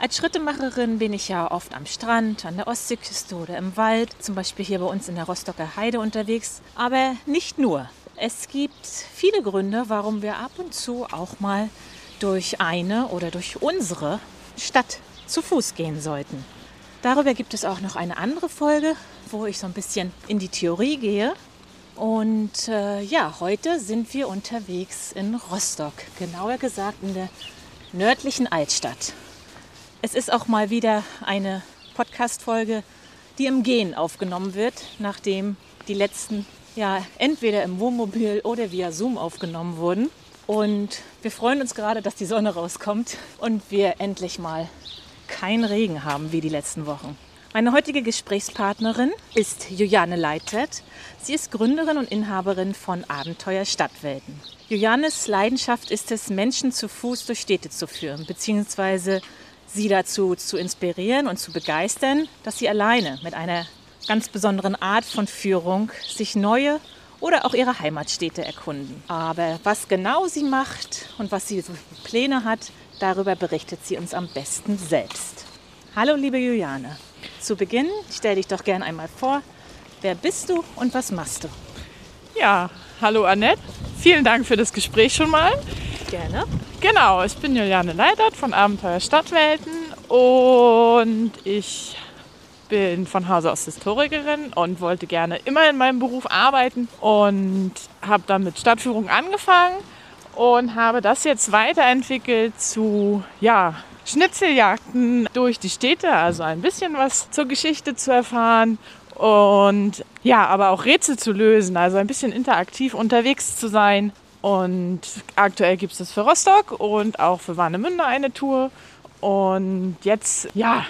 Als Schrittemacherin bin ich ja oft am Strand, an der Ostseeküste oder im Wald, zum Beispiel hier bei uns in der Rostocker Heide unterwegs. Aber nicht nur. Es gibt viele Gründe, warum wir ab und zu auch mal durch eine oder durch unsere Stadt zu Fuß gehen sollten. Darüber gibt es auch noch eine andere Folge, wo ich so ein bisschen in die Theorie gehe. Und äh, ja, heute sind wir unterwegs in Rostock, genauer gesagt in der nördlichen Altstadt. Es ist auch mal wieder eine Podcast-Folge, die im Gehen aufgenommen wird, nachdem die letzten ja entweder im Wohnmobil oder via Zoom aufgenommen wurden. Und wir freuen uns gerade, dass die Sonne rauskommt und wir endlich mal keinen Regen haben wie die letzten Wochen. Meine heutige Gesprächspartnerin ist Juliane Leitert. Sie ist Gründerin und Inhaberin von Abenteuer Stadtwelten. Julianes Leidenschaft ist es, Menschen zu Fuß durch Städte zu führen, beziehungsweise sie dazu zu inspirieren und zu begeistern, dass sie alleine mit einer ganz besonderen Art von Führung sich neue oder auch ihre Heimatstädte erkunden. Aber was genau sie macht und was sie für Pläne hat, darüber berichtet sie uns am besten selbst. Hallo liebe Juliane, zu Beginn stell dich doch gern einmal vor. Wer bist du und was machst du? Ja, hallo Annette. Vielen Dank für das Gespräch schon mal. Gerne. Genau, ich bin Juliane Leitert von Abenteuer Stadtwelten und ich bin von Hause aus Historikerin und wollte gerne immer in meinem Beruf arbeiten und habe dann mit Stadtführung angefangen und habe das jetzt weiterentwickelt zu ja, Schnitzeljagden durch die Städte, also ein bisschen was zur Geschichte zu erfahren und ja, aber auch Rätsel zu lösen, also ein bisschen interaktiv unterwegs zu sein. Und aktuell gibt es das für Rostock und auch für Warnemünde eine Tour. Und jetzt, ja,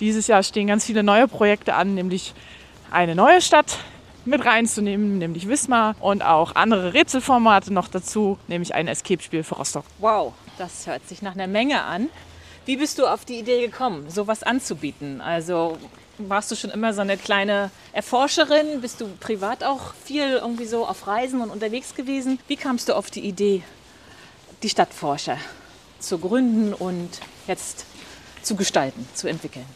dieses Jahr stehen ganz viele neue Projekte an, nämlich eine neue Stadt mit reinzunehmen, nämlich Wismar und auch andere Rätselformate noch dazu, nämlich ein Escape-Spiel für Rostock. Wow, das hört sich nach einer Menge an. Wie bist du auf die Idee gekommen, sowas anzubieten? Also warst du schon immer so eine kleine Erforscherin? Bist du privat auch viel irgendwie so auf Reisen und unterwegs gewesen? Wie kamst du auf die Idee, die Stadtforscher zu gründen und jetzt zu gestalten, zu entwickeln?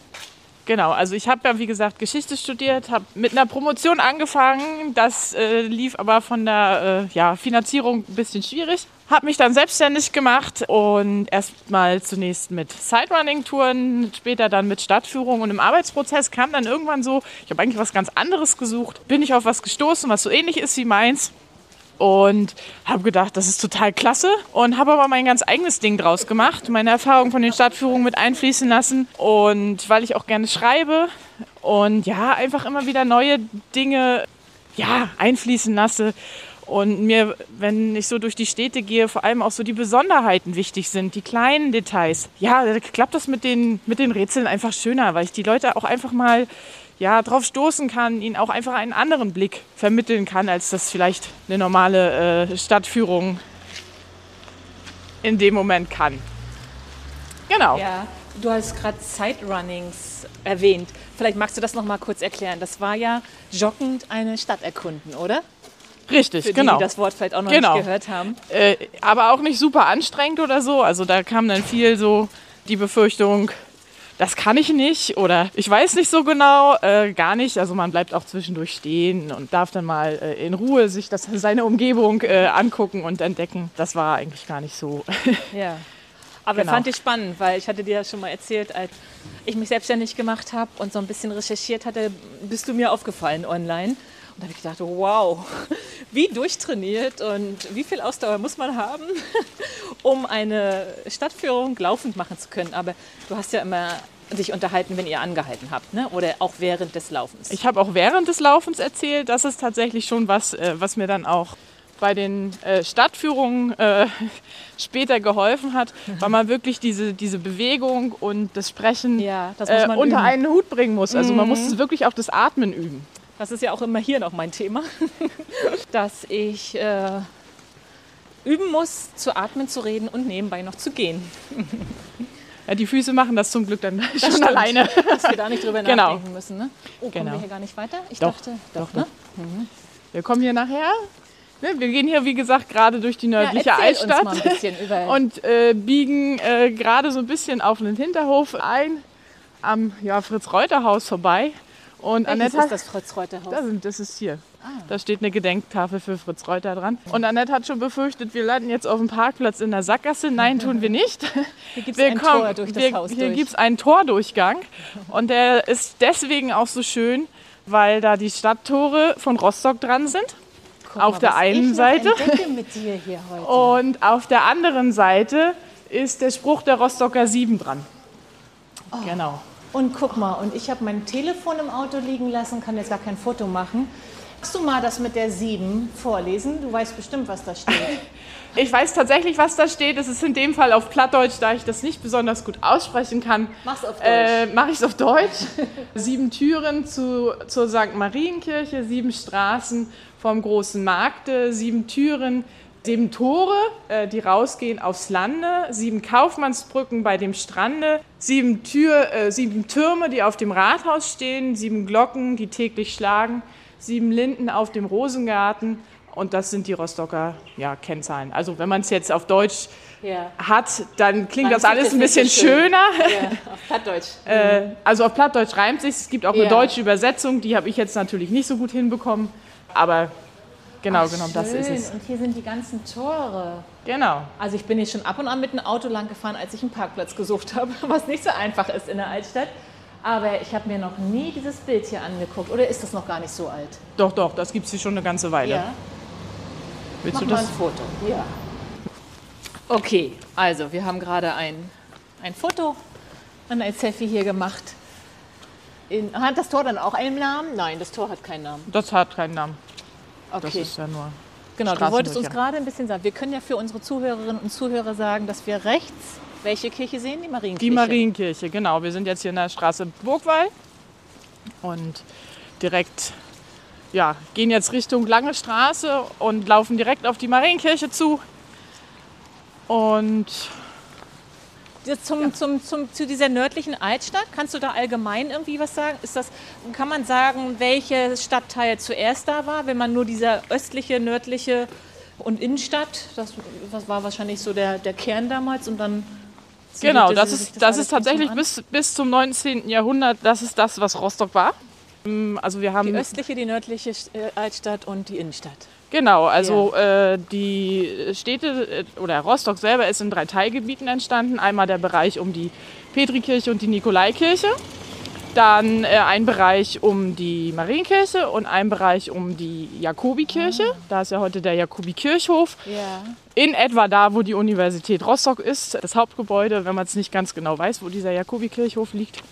Genau, also ich habe ja wie gesagt Geschichte studiert, habe mit einer Promotion angefangen. Das äh, lief aber von der äh, ja, Finanzierung ein bisschen schwierig. Habe mich dann selbstständig gemacht und erstmal zunächst mit Siderunning-Touren, später dann mit Stadtführung und im Arbeitsprozess kam dann irgendwann so, ich habe eigentlich was ganz anderes gesucht, bin ich auf was gestoßen, was so ähnlich ist wie meins und habe gedacht, das ist total klasse. Und habe aber mein ganz eigenes Ding draus gemacht, meine Erfahrung von den Stadtführungen mit einfließen lassen. Und weil ich auch gerne schreibe und ja, einfach immer wieder neue Dinge ja, einfließen lasse. Und mir, wenn ich so durch die Städte gehe, vor allem auch so die Besonderheiten wichtig sind, die kleinen Details. Ja, da klappt das mit den, mit den Rätseln einfach schöner, weil ich die Leute auch einfach mal ja, drauf stoßen kann, ihnen auch einfach einen anderen Blick vermitteln kann, als das vielleicht eine normale äh, Stadtführung in dem Moment kann. Genau. Ja, du hast gerade Siderunnings erwähnt. Vielleicht magst du das noch mal kurz erklären. Das war ja joggend eine Stadt erkunden, oder? Richtig, Für die, genau. Die das Wort vielleicht auch noch genau. nicht gehört haben. Äh, aber auch nicht super anstrengend oder so. Also da kam dann viel so die Befürchtung, das kann ich nicht oder ich weiß nicht so genau, äh, gar nicht. Also man bleibt auch zwischendurch stehen und darf dann mal äh, in Ruhe sich das, seine Umgebung äh, angucken und entdecken. Das war eigentlich gar nicht so. ja. Aber genau. fand ich spannend, weil ich hatte dir ja schon mal erzählt, als ich mich selbstständig gemacht habe und so ein bisschen recherchiert hatte, bist du mir aufgefallen online. Und da habe ich gedacht, wow, wie durchtrainiert und wie viel Ausdauer muss man haben, um eine Stadtführung laufend machen zu können. Aber du hast ja immer sich unterhalten, wenn ihr angehalten habt, ne? oder auch während des Laufens. Ich habe auch während des Laufens erzählt. Das ist tatsächlich schon was, äh, was mir dann auch bei den äh, Stadtführungen äh, später geholfen hat, weil man wirklich diese, diese Bewegung und das Sprechen Ja, das äh, unter üben. einen Hut bringen muss. Also man Mhm. muss wirklich auch das Atmen üben. Das ist ja auch immer hier noch mein Thema, dass ich äh, üben muss, zu atmen, zu reden und nebenbei noch zu gehen. Ja, die Füße machen das zum Glück dann schon stimmt. alleine. Dass wir da nicht drüber Genau. nachdenken müssen. Ne? Oh, kommen Genau. wir hier gar nicht weiter? Ich Doch, dachte, doch, ne? Wir kommen hier nachher. Ne, wir gehen hier, wie gesagt, gerade durch die nördliche uns Altstadt und äh, biegen äh, gerade so ein bisschen auf einen Hinterhof ein, am ja, Fritz-Reuter-Haus vorbei. Und Welches Annette ist das Fritz-Reuter-Haus? da sind, das ist hier. Da steht eine Gedenktafel für Fritz Reuter dran. Und Annette hat schon befürchtet, wir landen jetzt auf dem Parkplatz in der Sackgasse. Nein, tun wir nicht. Hier gibt es ein kommen- Tor durch das wir, Haus Hier gibt es einen Tordurchgang. Und der ist deswegen auch so schön, weil da die Stadttore von Rostock dran sind. Guck auf mal, der einen Seite. entdecke mit dir hier heute. Und auf der anderen Seite ist der Spruch der Rostocker Sieben dran. Oh. Genau. Und guck mal, und ich habe mein Telefon im Auto liegen lassen, kann jetzt gar kein Foto machen. Kannst du mal das mit der 7 vorlesen? Du weißt bestimmt, was da steht. Ich weiß tatsächlich, was da steht. Es ist in dem Fall auf Plattdeutsch, da ich das nicht besonders gut aussprechen kann. Mach's auf Deutsch. Äh, Mache ich es auf Deutsch. sieben Türen zu, zur St. Marienkirche, sieben Straßen vom Großen Markte, sieben Türen, sieben Tore, äh, die rausgehen aufs Lande, sieben Kaufmannsbrücken bei dem Strande, sieben, Tür, äh, sieben Türme, die auf dem Rathaus stehen, sieben Glocken, die täglich schlagen, sieben Linden auf dem Rosengarten. Und das sind die Rostocker ja, Kennzahlen. Also wenn man es jetzt auf Deutsch ja. hat, dann klingt Dann das alles es ein bisschen schön. schöner. ja, auf Plattdeutsch. Äh, also auf Plattdeutsch reimt sich. Es gibt auch eine deutsche Übersetzung, die habe ich jetzt natürlich nicht so gut hinbekommen. Aber genau, genau, das ist Schön. es. Und hier sind die ganzen Tore. Genau. Also ich bin hier schon ab und an mit dem Auto lang gefahren, als ich einen Parkplatz gesucht habe, was nicht so einfach ist in der Altstadt. Aber ich habe mir noch nie dieses Bild hier angeguckt. Oder ist das noch gar nicht so alt? Doch, doch, das gibt es hier schon eine ganze Weile. Willst Mach du mal das? ein Foto. Ja. Okay, also wir haben gerade ein, ein Foto und ein Selfie hier gemacht. In, hat das Tor dann auch einen Namen? Nein, das Tor hat keinen Namen. Das hat keinen Namen. Das Okay, ist ja nur. genau. Du wolltest uns gerade ein bisschen sagen. Wir können ja für unsere Zuhörerinnen und Zuhörer sagen, dass wir rechts welche Kirche sehen? Die Marienkirche. Die Marienkirche, genau. Wir sind jetzt hier in der Straße Burgwall und direkt, ja, gehen jetzt Richtung Lange Straße und laufen direkt auf die Marienkirche zu. Und Das Zum, zum, zum, zu dieser nördlichen Altstadt, kannst du da allgemein irgendwie was sagen? Ist das, kann man sagen, welcher Stadtteil zuerst da war, wenn man nur dieser östliche, nördliche und Innenstadt, das, das war wahrscheinlich so der, der Kern damals und dann... Genau, siedelte das ist, das alles ist tatsächlich bis, bis zum 19. Jahrhundert, das ist das, was Rostock war. Ähm, Also wir haben Die östliche, die nördliche äh, Altstadt und die Innenstadt. Genau, also äh, die Städte äh, oder Rostock selber ist in drei Teilgebieten entstanden. Einmal der Bereich um die Petrikirche und die Nikolaikirche, dann äh, ein Bereich um die Marienkirche und ein Bereich um die Jakobikirche. Da ist ja heute der Jakobikirchhof. Ja. In etwa da, wo die Universität Rostock ist, das Hauptgebäude, wenn man es nicht ganz genau weiß, wo dieser Jakobikirchhof liegt.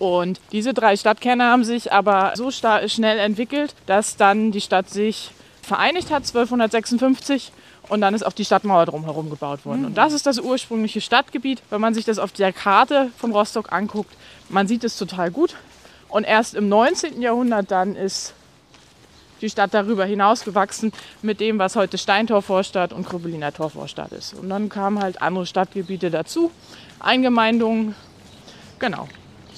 Und diese drei Stadtkerne haben sich aber so schnell entwickelt, dass dann die Stadt sich vereinigt hat, 1256. Und dann ist auch die Stadtmauer drumherum gebaut worden. Und das ist das ursprüngliche Stadtgebiet. Wenn man sich das auf der Karte von Rostock anguckt, man sieht es total gut. Und erst im 19. Jahrhundert dann ist die Stadt darüber hinausgewachsen mit dem, was heute Steintorvorstadt und Krüppeliner Torvorstadt ist. Und dann kamen halt andere Stadtgebiete dazu, Eingemeindungen. Genau,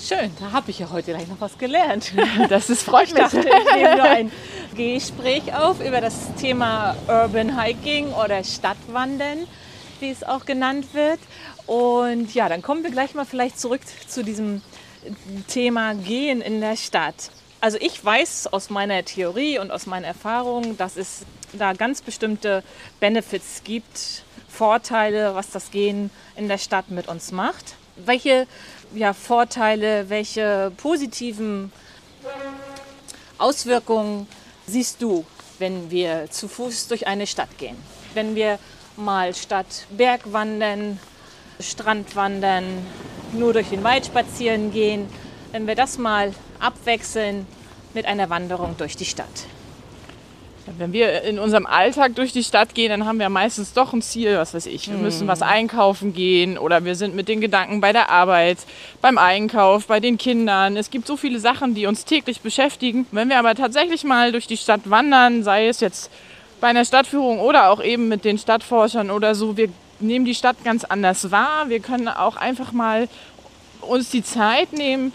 Schön, da habe ich ja heute gleich noch was gelernt. das ist, freut Ich mich. ich nehme nur ein Gespräch auf über das Thema Urban Hiking oder Stadtwandern, wie es auch genannt wird. Und ja, dann kommen wir gleich mal vielleicht zurück zu diesem Thema Gehen in der Stadt. Also ich weiß aus meiner Theorie und aus meinen Erfahrungen, dass es da ganz bestimmte Benefits gibt, Vorteile, was das Gehen in der Stadt mit uns macht. Welche ja, Vorteile, welche positiven Auswirkungen siehst du, wenn wir zu Fuß durch eine Stadt gehen? Wenn wir mal statt Berg wandern, Strand wandern, nur durch den Wald spazieren gehen, wenn wir das mal abwechseln mit einer Wanderung durch die Stadt. Wenn wir in unserem Alltag durch die Stadt gehen, dann haben wir meistens doch ein Ziel, was weiß ich. Wir müssen was einkaufen gehen oder wir sind mit den Gedanken bei der Arbeit, beim Einkauf, bei den Kindern. Es gibt so viele Sachen, die uns täglich beschäftigen. Wenn wir aber tatsächlich mal durch die Stadt wandern, sei es jetzt bei einer Stadtführung oder auch eben mit den Stadtforschern oder so, wir nehmen die Stadt ganz anders wahr. Wir können auch einfach mal uns die Zeit nehmen,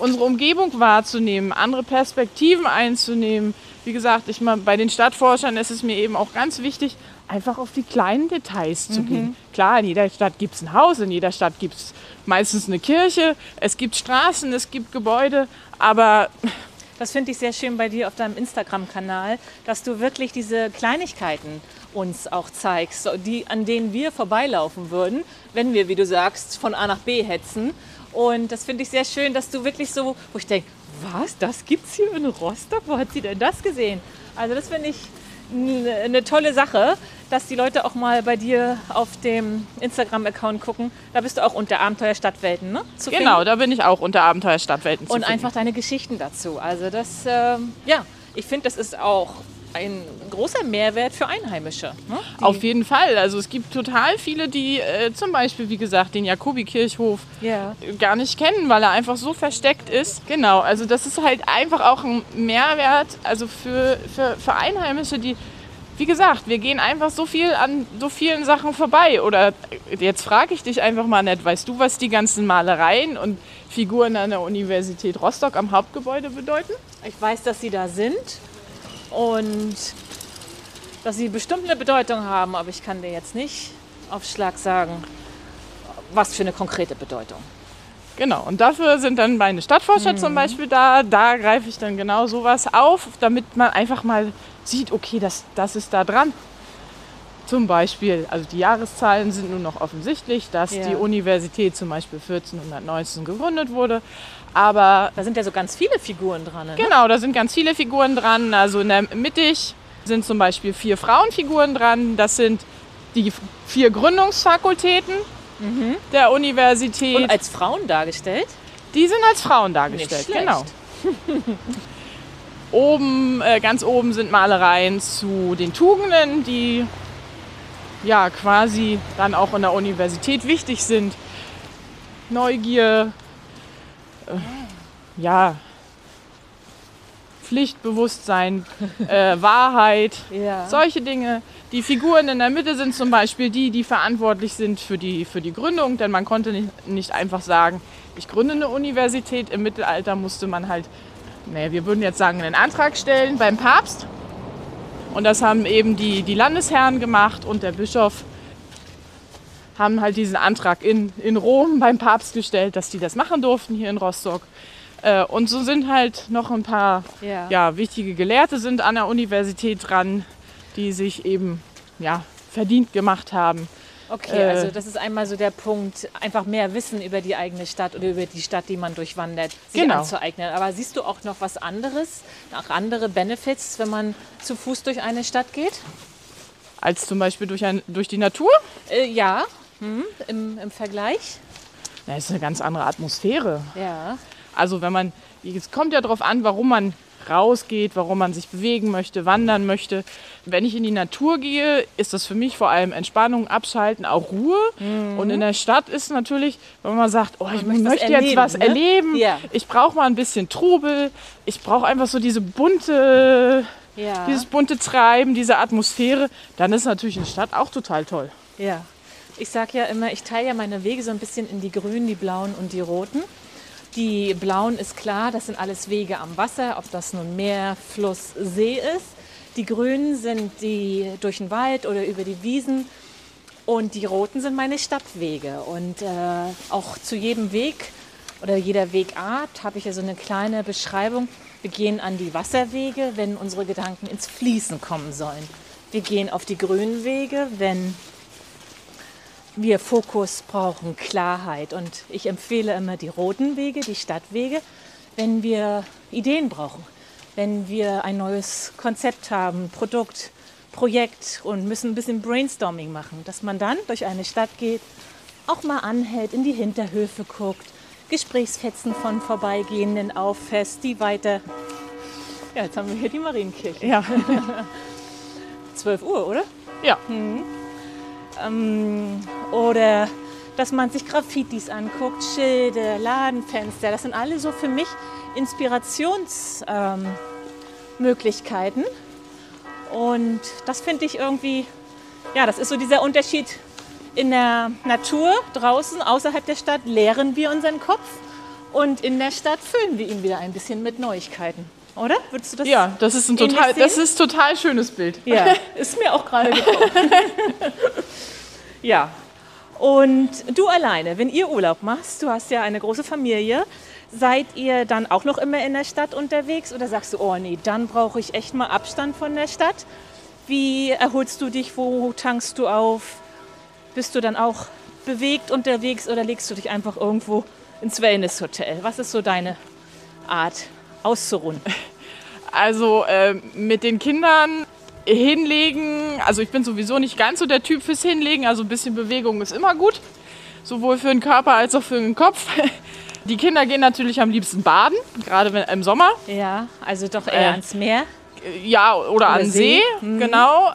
unsere Umgebung wahrzunehmen, andere Perspektiven einzunehmen. Wie gesagt, ich mal, bei den Stadtforschern ist es mir eben auch ganz wichtig, einfach auf die kleinen Details zu gehen. Klar, in jeder Stadt gibt es ein Haus, in jeder Stadt gibt es meistens eine Kirche, es gibt Straßen, es gibt Gebäude, aber Das finde ich sehr schön bei dir auf deinem Instagram-Kanal, dass du wirklich diese Kleinigkeiten uns auch zeigst, die, an denen wir vorbeilaufen würden, wenn wir, wie du sagst, von A nach B hetzen. Und das finde ich sehr schön, dass du wirklich so, wo ich denke, was, das gibt's hier in Rostock? Wo hat sie denn das gesehen? Also das finde ich eine tolle Sache, dass die Leute auch mal bei dir auf dem Instagram-Account gucken. Da bist du auch unter Abenteuer Stadtwelten, ne? Zu genau, finden. da bin ich auch unter Abenteuer Stadtwelten Und einfach deine Geschichten dazu. Also das, ähm, ja, ich finde, das ist auch ein großer Mehrwert für Einheimische. Ne? Auf jeden Fall. Also es gibt total viele, die äh, zum Beispiel, wie gesagt, den Jakobikirchhof Ja. gar nicht kennen, weil er einfach so versteckt ist. Genau, also das ist halt einfach auch ein Mehrwert, also für, für, für Einheimische, die, wie gesagt, wir gehen einfach so viel an so vielen Sachen vorbei. Oder jetzt frage ich dich einfach mal nett, weißt du, was die ganzen Malereien und Figuren an der Universität Rostock am Hauptgebäude bedeuten? Ich weiß, dass sie da sind und dass sie bestimmt eine Bedeutung haben, aber ich kann dir jetzt nicht auf Schlag sagen, was für eine konkrete Bedeutung. Genau, und dafür sind dann meine Stadtforscher zum Beispiel da. Da greife ich dann genau sowas auf, damit man einfach mal sieht, okay, das, das ist da dran. Zum Beispiel, also die Jahreszahlen sind nun noch offensichtlich, dass Ja. die Universität zum Beispiel 1419 gegründet wurde. Aber Da sind ja so ganz viele Figuren dran. Ne? genau, da sind ganz viele Figuren dran. Also in der mittig sind zum Beispiel vier Frauenfiguren dran. Das sind die vier Gründungsfakultäten der Universität. Und als Frauen dargestellt. Die sind als Frauen dargestellt, genau. oben, äh, ganz oben sind Malereien zu den Tugenden, die ja quasi dann auch in der Universität wichtig sind. Neugier, äh, ja, Pflichtbewusstsein, äh, Wahrheit, Ja. solche Dinge. Die Figuren in der Mitte sind zum Beispiel die, die verantwortlich sind für die, für die Gründung, denn man konnte nicht, nicht einfach sagen, ich gründe eine Universität. Im Mittelalter musste man halt, naja, wir würden jetzt sagen, einen Antrag stellen beim Papst. Und das haben eben die, die Landesherren gemacht und der Bischof haben halt diesen Antrag in, in Rom beim Papst gestellt, dass die das machen durften hier in Rostock. Äh, Und so sind halt noch ein paar Ja. ja, wichtige Gelehrte sind an der Universität dran, die sich eben ja, verdient gemacht haben. Okay, Äh, also das ist einmal so der Punkt, einfach mehr Wissen über die eigene Stadt oder über die Stadt, die man durchwandert, sich Genau. anzueignen. Aber siehst du auch noch was anderes, auch andere Benefits, wenn man zu Fuß durch eine Stadt geht? Als zum Beispiel durch, ein, durch die Natur. Äh, ja, hm, im, im Vergleich. Das ist eine ganz andere Atmosphäre. Ja. Also wenn man, es kommt ja darauf an, warum man rausgeht, warum man sich bewegen möchte, wandern möchte. Wenn ich in die Natur gehe, ist das für mich vor allem Entspannung, Abschalten, auch Ruhe. Und in der Stadt ist natürlich, wenn man sagt, oh, ich Mhm. möchte möchte jetzt erleben, was ne? erleben, Ja. ich brauche mal ein bisschen Trubel, ich brauche einfach so diese bunte, Ja. dieses bunte Treiben, diese Atmosphäre, dann ist natürlich eine Stadt auch total toll. Ja. Ich sage ja immer, ich teile ja meine Wege so ein bisschen in die grünen, die blauen und die roten. Die blauen ist klar, das sind alles Wege am Wasser, ob das nun Meer, Fluss, See ist. Die grünen sind die durch den Wald oder über die Wiesen. Und die roten sind meine Stadtwege. Und äh, auch zu jedem Weg oder jeder Wegart habe ich ja so eine kleine Beschreibung. Wir gehen an die Wasserwege, wenn unsere Gedanken ins Fließen kommen sollen. Wir gehen auf die grünen Wege, wenn wir Fokus brauchen, Klarheit. Und ich empfehle immer die roten Wege, die Stadtwege, wenn wir Ideen brauchen. wenn wir ein neues Konzept haben, Produkt, Projekt und müssen ein bisschen Brainstorming machen, dass man dann durch eine Stadt geht, auch mal anhält, in die Hinterhöfe guckt, Gesprächsfetzen von Vorbeigehenden auffasst, die weiter. Ja, jetzt haben wir hier die Marienkirche. Ja. 12 Uhr, oder? Ja. Ähm, oder dass man sich Graffitis anguckt, Schilde, Ladenfenster. Das sind alle so für mich Inspirationsmöglichkeiten. Ähm, und das finde ich irgendwie, ja, das ist so dieser Unterschied in der Natur draußen, außerhalb der Stadt, leeren wir unseren Kopf und in der Stadt füllen wir ihn wieder ein bisschen mit Neuigkeiten. Oder? Würdest du das Ja, das ist ein total, das ist total schönes Bild. Ja, ist mir auch gerade gekommen. ja. Und du alleine, wenn ihr Urlaub machst, du hast ja eine große Familie, seid ihr dann auch noch immer in der Stadt unterwegs oder sagst du, oh nee, dann brauche ich echt mal Abstand von der Stadt? Wie erholst du dich? Wo tankst du auf? Bist du dann auch bewegt unterwegs oder legst du dich einfach irgendwo ins Wellnesshotel? Was ist so deine Art auszuruhen? Also äh, mit den Kindern hinlegen, also ich bin sowieso nicht ganz so der Typ fürs Hinlegen, also ein bisschen Bewegung ist immer gut, sowohl für den Körper als auch für den Kopf. Die Kinder gehen natürlich am liebsten baden, gerade im Sommer. Ja, also doch eher äh, ans Meer. Ja, oder, oder an See, See. Mhm. genau.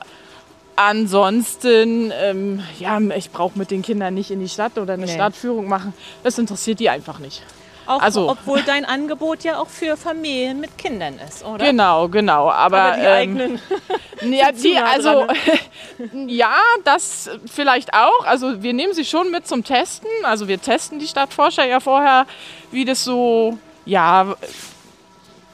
Ansonsten, ähm, ja, ich brauche mit den Kindern nicht in die Stadt oder eine nee. Stadtführung machen. Das interessiert die einfach nicht. Auch, also, obwohl dein Angebot ja auch für Familien mit Kindern ist, oder? Genau, genau. Aber, aber die ähm, eigenen. ja, die, also ja, das vielleicht auch. Also wir nehmen sie schon mit zum Testen. Also wir testen die Stadtforscher ja vorher, wie das so, ja,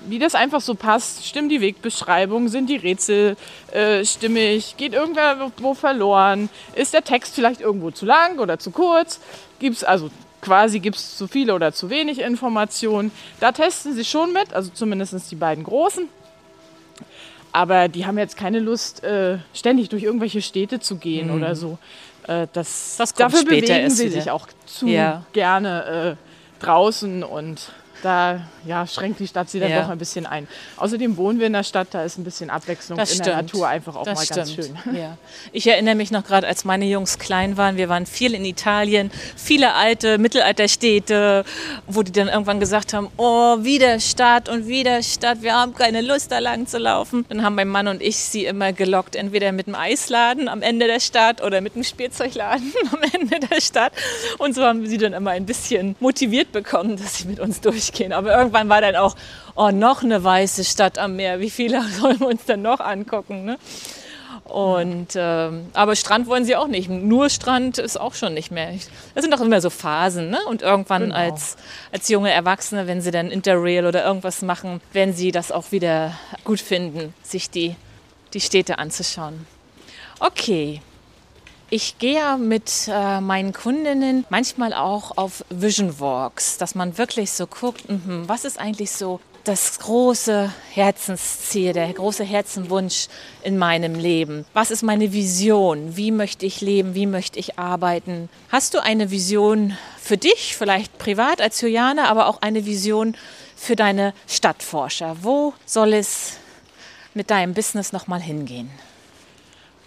wie das einfach so passt. Stimmt die Wegbeschreibung? Sind die Rätsel äh, stimmig? Geht irgendwer wo verloren? Ist der Text vielleicht irgendwo zu lang oder zu kurz? Gibt es also quasi gibt es zu viele oder zu wenig Informationen? Da testen sie schon mit, also zumindest die beiden Großen. Aber die haben jetzt keine Lust, äh, ständig durch irgendwelche Städte zu gehen mhm. oder so. Äh, das, das dafür bewegen sie wieder. sich auch zu ja. gerne äh, draußen und da ja, schränkt die Stadt sie dann ja. doch ein bisschen ein. Außerdem wohnen wir in der Stadt, da ist ein bisschen Abwechslung das in stimmt. der Natur einfach auch das mal stimmt. ganz schön. Ja. Ich erinnere mich noch gerade, als meine Jungs klein waren, wir waren viel in Italien, viele alte Mittelalterstädte, wo die dann irgendwann gesagt haben, oh, wieder Stadt und wieder Stadt, wir haben keine Lust da lang zu laufen. Dann haben mein Mann und ich sie immer gelockt, entweder mit dem Eisladen am Ende der Stadt oder mit dem Spielzeugladen am Ende der Stadt. Und so haben wir sie dann immer ein bisschen motiviert bekommen, dass sie mit uns durchgehen. Aber irgendwann war dann auch, oh, noch eine weiße Stadt am Meer. Wie viele sollen wir uns dann noch angucken? Ne? Und, ähm, aber Strand wollen sie auch nicht. Nur Strand ist auch schon nicht mehr. Das sind doch immer so Phasen. Ne? Und irgendwann genau. als, als junge Erwachsene, wenn sie dann Interrail oder irgendwas machen, werden sie das auch wieder gut finden, sich die, die Städte anzuschauen. Okay. Ich gehe mit äh, meinen Kundinnen manchmal auch auf Vision Walks, dass man wirklich so guckt, mh, was ist eigentlich so das große Herzensziel, der große Herzenwunsch in meinem Leben? Was ist meine Vision? Wie möchte ich leben? Wie möchte ich arbeiten? Hast du eine Vision für dich, vielleicht privat als Juliane, aber auch eine Vision für deine Stadtforscher? Wo soll es mit deinem Business nochmal hingehen?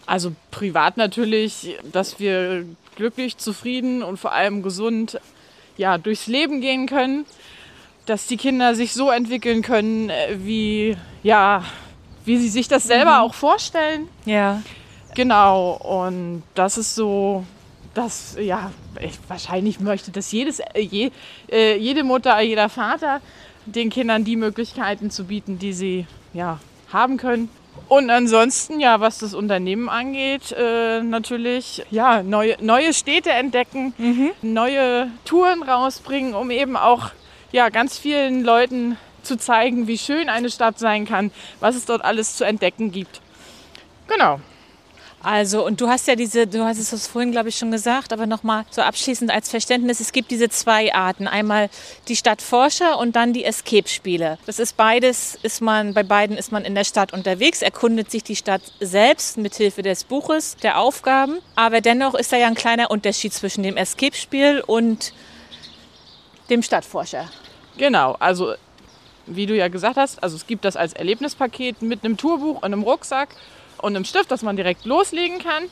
Also privat natürlich, dass wir glücklich, zufrieden und vor allem gesund ja, durchs Leben gehen können dass die Kinder sich so entwickeln können, äh, wie, ja, wie sie sich das selber mhm. auch vorstellen. Ja. Genau, und das ist so, das, ja, ich, wahrscheinlich möchte das jedes, äh, je, äh, jede Mutter, jeder Vater den Kindern die Möglichkeiten zu bieten, die sie ja, haben können. Und ansonsten, ja, was das Unternehmen angeht, äh, natürlich ja, neue, neue Städte entdecken, mhm. neue Touren rausbringen, um eben auch ja, ganz vielen Leuten zu zeigen, wie schön eine Stadt sein kann, was es dort alles zu entdecken gibt. Genau. Also, und du hast ja diese, du hast es vorhin, glaube ich, schon gesagt, aber nochmal so abschließend als Verständnis, es gibt diese zwei Arten. Einmal die Stadtforscher und dann die Escape-Spiele. Das ist beides, ist man, bei beiden ist man in der Stadt unterwegs, erkundet sich die Stadt selbst mit Hilfe des Buches, der Aufgaben. Aber dennoch ist da ja ein kleiner Unterschied zwischen dem Escape-Spiel und dem Stadtforscher. Genau, also wie du ja gesagt hast, also es gibt das als Erlebnispaket mit einem Tourbuch und einem Rucksack und einem Stift, dass man direkt loslegen kann.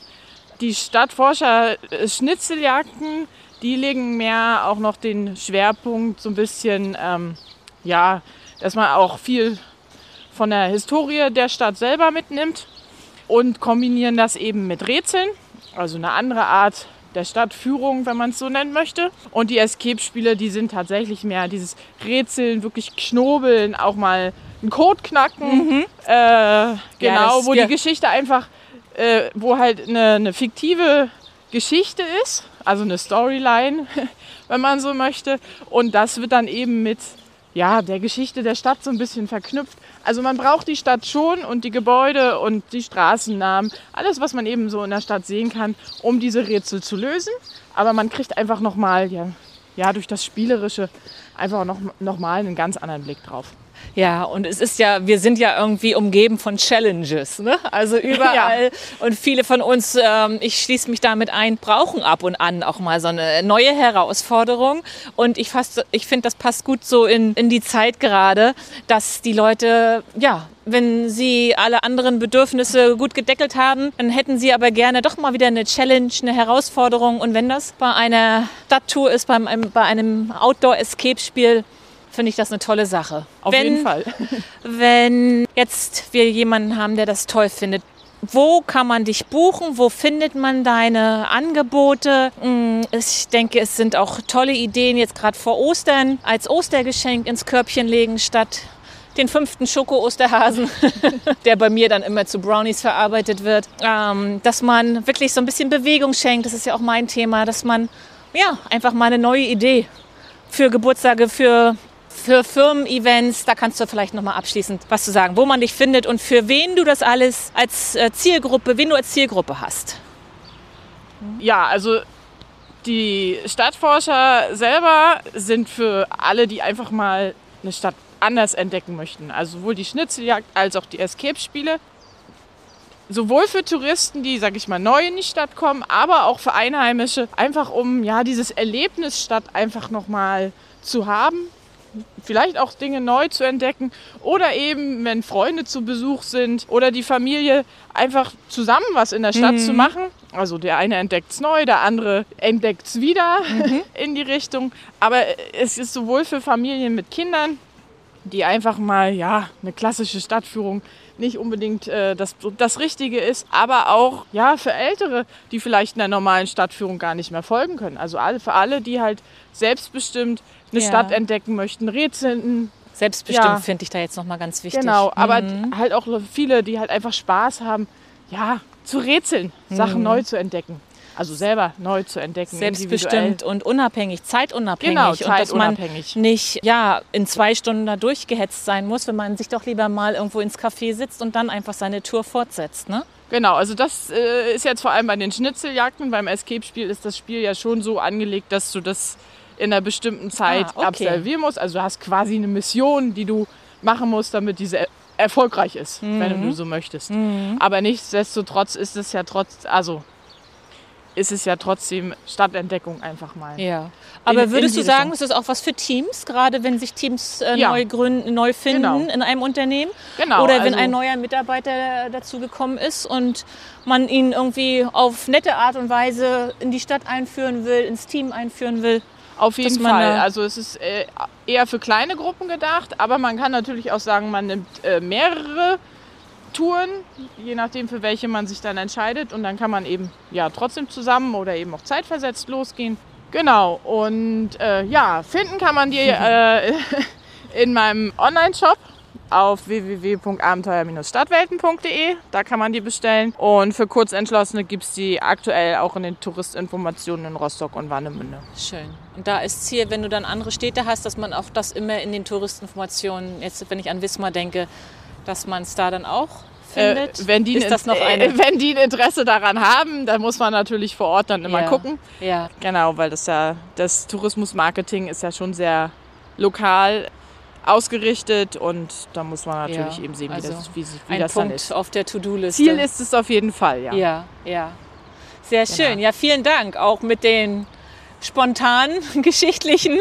Die Stadtforscher äh, Schnitzeljagden, die legen mehr auch noch den Schwerpunkt so ein bisschen, ähm, ja, dass man auch viel von der Historie der Stadt selber mitnimmt und kombinieren das eben mit Rätseln, also eine andere Art der Stadtführung, wenn man es so nennen möchte. Und die Escape-Spiele, die sind tatsächlich mehr dieses Rätseln, wirklich knobeln, auch mal einen Code knacken. Mhm. Äh, genau, ja, wo die Geschichte einfach, äh, wo halt eine, eine fiktive Geschichte ist, also eine Storyline, wenn man so möchte. Und das wird dann eben mit ja, der Geschichte der Stadt so ein bisschen verknüpft. Also man braucht die Stadt schon und die Gebäude und die Straßennamen, alles, was man eben so in der Stadt sehen kann, um diese Rätsel zu lösen. Aber man kriegt einfach nochmal, ja, ja, durch das Spielerische einfach noch, noch mal einen ganz anderen Blick drauf. Ja, und es ist ja, wir sind ja irgendwie umgeben von Challenges, ne? Also überall. Ja. Und viele von uns, ähm, ich schließe mich damit ein, brauchen ab und an auch mal so eine neue Herausforderung. Und ich, ich finde, das passt gut so in, in die Zeit gerade, dass die Leute, ja, wenn sie alle anderen Bedürfnisse gut gedeckelt haben, dann hätten sie aber gerne doch mal wieder eine Challenge, eine Herausforderung. Und wenn das bei einer Stadttour ist, beim, bei einem Outdoor-Escape-Spiel, finde ich das eine tolle Sache. Auf wenn, jeden Fall. wenn jetzt wir jemanden haben, der das toll findet, wo kann man dich buchen? Wo findet man deine Angebote? Mm, ich denke, es sind auch tolle Ideen jetzt gerade vor Ostern als Ostergeschenk ins Körbchen legen statt den fünften Schoko-Osterhasen, der bei mir dann immer zu Brownies verarbeitet wird. Ähm, dass man wirklich so ein bisschen Bewegung schenkt, das ist ja auch mein Thema, dass man ja einfach mal eine neue Idee für Geburtstage, für für Firmen-Events, da kannst du vielleicht nochmal abschließend was zu sagen, wo man dich findet und für wen du das alles als äh, Zielgruppe, wen du als Zielgruppe hast. Ja, also die Stadtforscher selber sind für alle, die einfach mal eine Stadt anders entdecken möchten. Also sowohl die Schnitzeljagd als auch die Escape-Spiele. Sowohl für Touristen, die, sag ich mal, neu in die Stadt kommen, aber auch für Einheimische, einfach um ja dieses Erlebnis Stadt einfach nochmal zu haben vielleicht auch Dinge neu zu entdecken oder eben, wenn Freunde zu Besuch sind oder die Familie, einfach zusammen was in der Stadt mhm. zu machen. Also der eine entdeckt es neu, der andere entdeckt es wieder mhm. in die Richtung. Aber es ist sowohl für Familien mit Kindern, die einfach mal ja eine klassische Stadtführung nicht unbedingt äh, das, das Richtige ist, aber auch ja für Ältere, die vielleicht in der normalen Stadtführung gar nicht mehr folgen können. Also alle, für alle, die halt selbstbestimmt eine ja. Stadt entdecken möchten, rätseln. Selbstbestimmt ja. finde ich da jetzt nochmal ganz wichtig. Genau, aber mhm. halt auch viele, die halt einfach Spaß haben, ja, zu rätseln, mhm. Sachen neu zu entdecken. Also selber neu zu entdecken. Selbstbestimmt und unabhängig, zeitunabhängig. Genau, zeitunabhängig. Und dass man nicht ja, in zwei Stunden da durchgehetzt sein muss, wenn man sich doch lieber mal irgendwo ins Café sitzt und dann einfach seine Tour fortsetzt. Ne? Genau, also das äh, ist jetzt vor allem bei den Schnitzeljagden. Beim Escape-Spiel ist das Spiel ja schon so angelegt, dass du das in einer bestimmten Zeit ah, okay. absolvieren musst. Also du hast quasi eine Mission, die du machen musst, damit diese erfolgreich ist, mhm. wenn du so möchtest. Mhm. Aber nichtsdestotrotz ist es ja trotz, also ist es ja trotzdem Stadtentdeckung einfach mal. Ja. Aber in, würdest in du sagen, ist das auch was für Teams, gerade wenn sich Teams äh, ja. neu gründen, neu finden genau. in einem Unternehmen? Genau. Oder wenn also ein neuer Mitarbeiter dazu gekommen ist und man ihn irgendwie auf nette Art und Weise in die Stadt einführen will, ins Team einführen will? Auf jeden Fall. Also es ist äh, eher für kleine Gruppen gedacht, aber man kann natürlich auch sagen, man nimmt äh, mehrere Touren, je nachdem für welche man sich dann entscheidet und dann kann man eben ja trotzdem zusammen oder eben auch zeitversetzt losgehen. Genau und äh, ja, finden kann man die äh, in meinem Online-Shop auf www.abenteuer-stadtwelten.de. Da kann man die bestellen. Und für Kurzentschlossene gibt es die aktuell auch in den Touristinformationen in Rostock und Warnemünde. Schön. Und da ist Ziel, wenn du dann andere Städte hast, dass man auch das immer in den Touristinformationen, jetzt wenn ich an Wismar denke, dass man es da dann auch äh, findet. Äh, wenn, die ist das noch eine? Wenn die ein Interesse daran haben, dann muss man natürlich vor Ort dann immer ja. gucken. Ja. Genau, weil das ja das Tourismusmarketing ist ja schon sehr lokal ausgerichtet und da muss man natürlich ja, eben sehen, wie also das, wie, wie ein das Punkt dann ist. auf der To-Do-Liste. Ziel ist es auf jeden Fall, ja. Ja, ja. Sehr genau. schön. Ja, vielen Dank auch mit den spontanen, geschichtlichen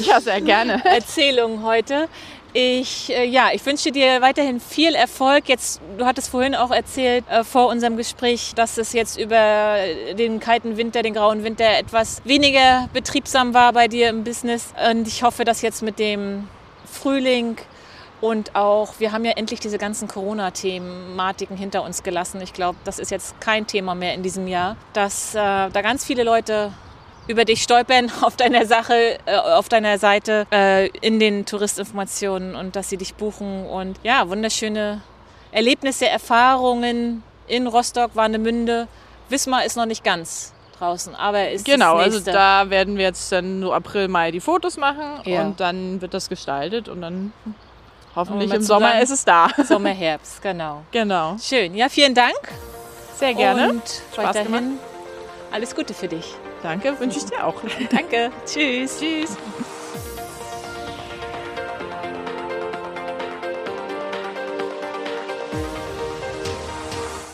ja, sehr gerne. Erzählungen heute. Ich, äh, ja, ich wünsche dir weiterhin viel Erfolg. Jetzt, du hattest vorhin auch erzählt äh, vor unserem Gespräch, dass es jetzt über den kalten Winter, den grauen Winter etwas weniger betriebsam war bei dir im Business. Und ich hoffe, dass jetzt mit dem Frühling und auch, wir haben ja endlich diese ganzen Corona-Thematiken hinter uns gelassen. Ich glaube, das ist jetzt kein Thema mehr in diesem Jahr, dass äh, da ganz viele Leute über dich stolpern auf deiner Sache, äh, auf deiner Seite äh, in den Touristinformationen und dass sie dich buchen und ja, wunderschöne Erlebnisse, Erfahrungen in Rostock, Warnemünde. Wismar ist noch nicht ganz draußen, aber ist Genau, also da werden wir jetzt dann so April, Mai die Fotos machen Ja. und dann wird das gestaltet und dann hoffentlich im Sommer ist es da. Sommer, Herbst, genau. genau. Schön. Ja, vielen Dank. Sehr gerne. Und Spaß weiterhin gemacht. alles Gute für dich. Danke, wünsche ich dir auch. Danke. Tschüss. Tschüss.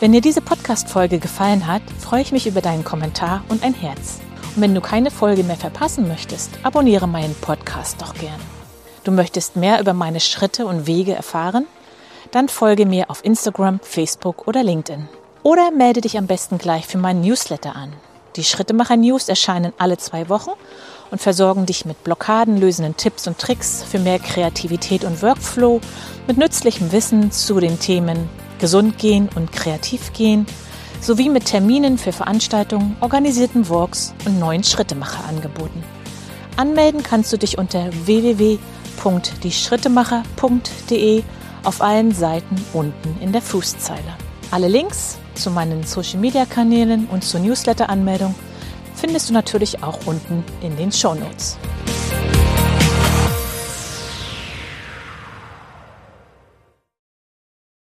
Wenn dir diese Podcast-Folge gefallen hat, freue ich mich über deinen Kommentar und ein Herz. Und wenn du keine Folge mehr verpassen möchtest, abonniere meinen Podcast doch gern. Du möchtest mehr über meine Schritte und Wege erfahren? Dann folge mir auf Instagram, Facebook oder LinkedIn. Oder melde dich am besten gleich für meinen Newsletter an. Die Schrittemacher News erscheinen alle zwei Wochen und versorgen dich mit blockadenlösenden Tipps und Tricks für mehr Kreativität und Workflow, mit nützlichem Wissen zu den Themen Gesund gehen und kreativ gehen, sowie mit Terminen für Veranstaltungen, organisierten Walks und neuen Schrittemacher-Angeboten. Anmelden kannst du dich unter www.dieschrittemacher.de auf allen Seiten unten in der Fußzeile. Alle Links zu meinen Social-Media-Kanälen und zur Newsletter-Anmeldung findest du natürlich auch unten in den Shownotes. Notes.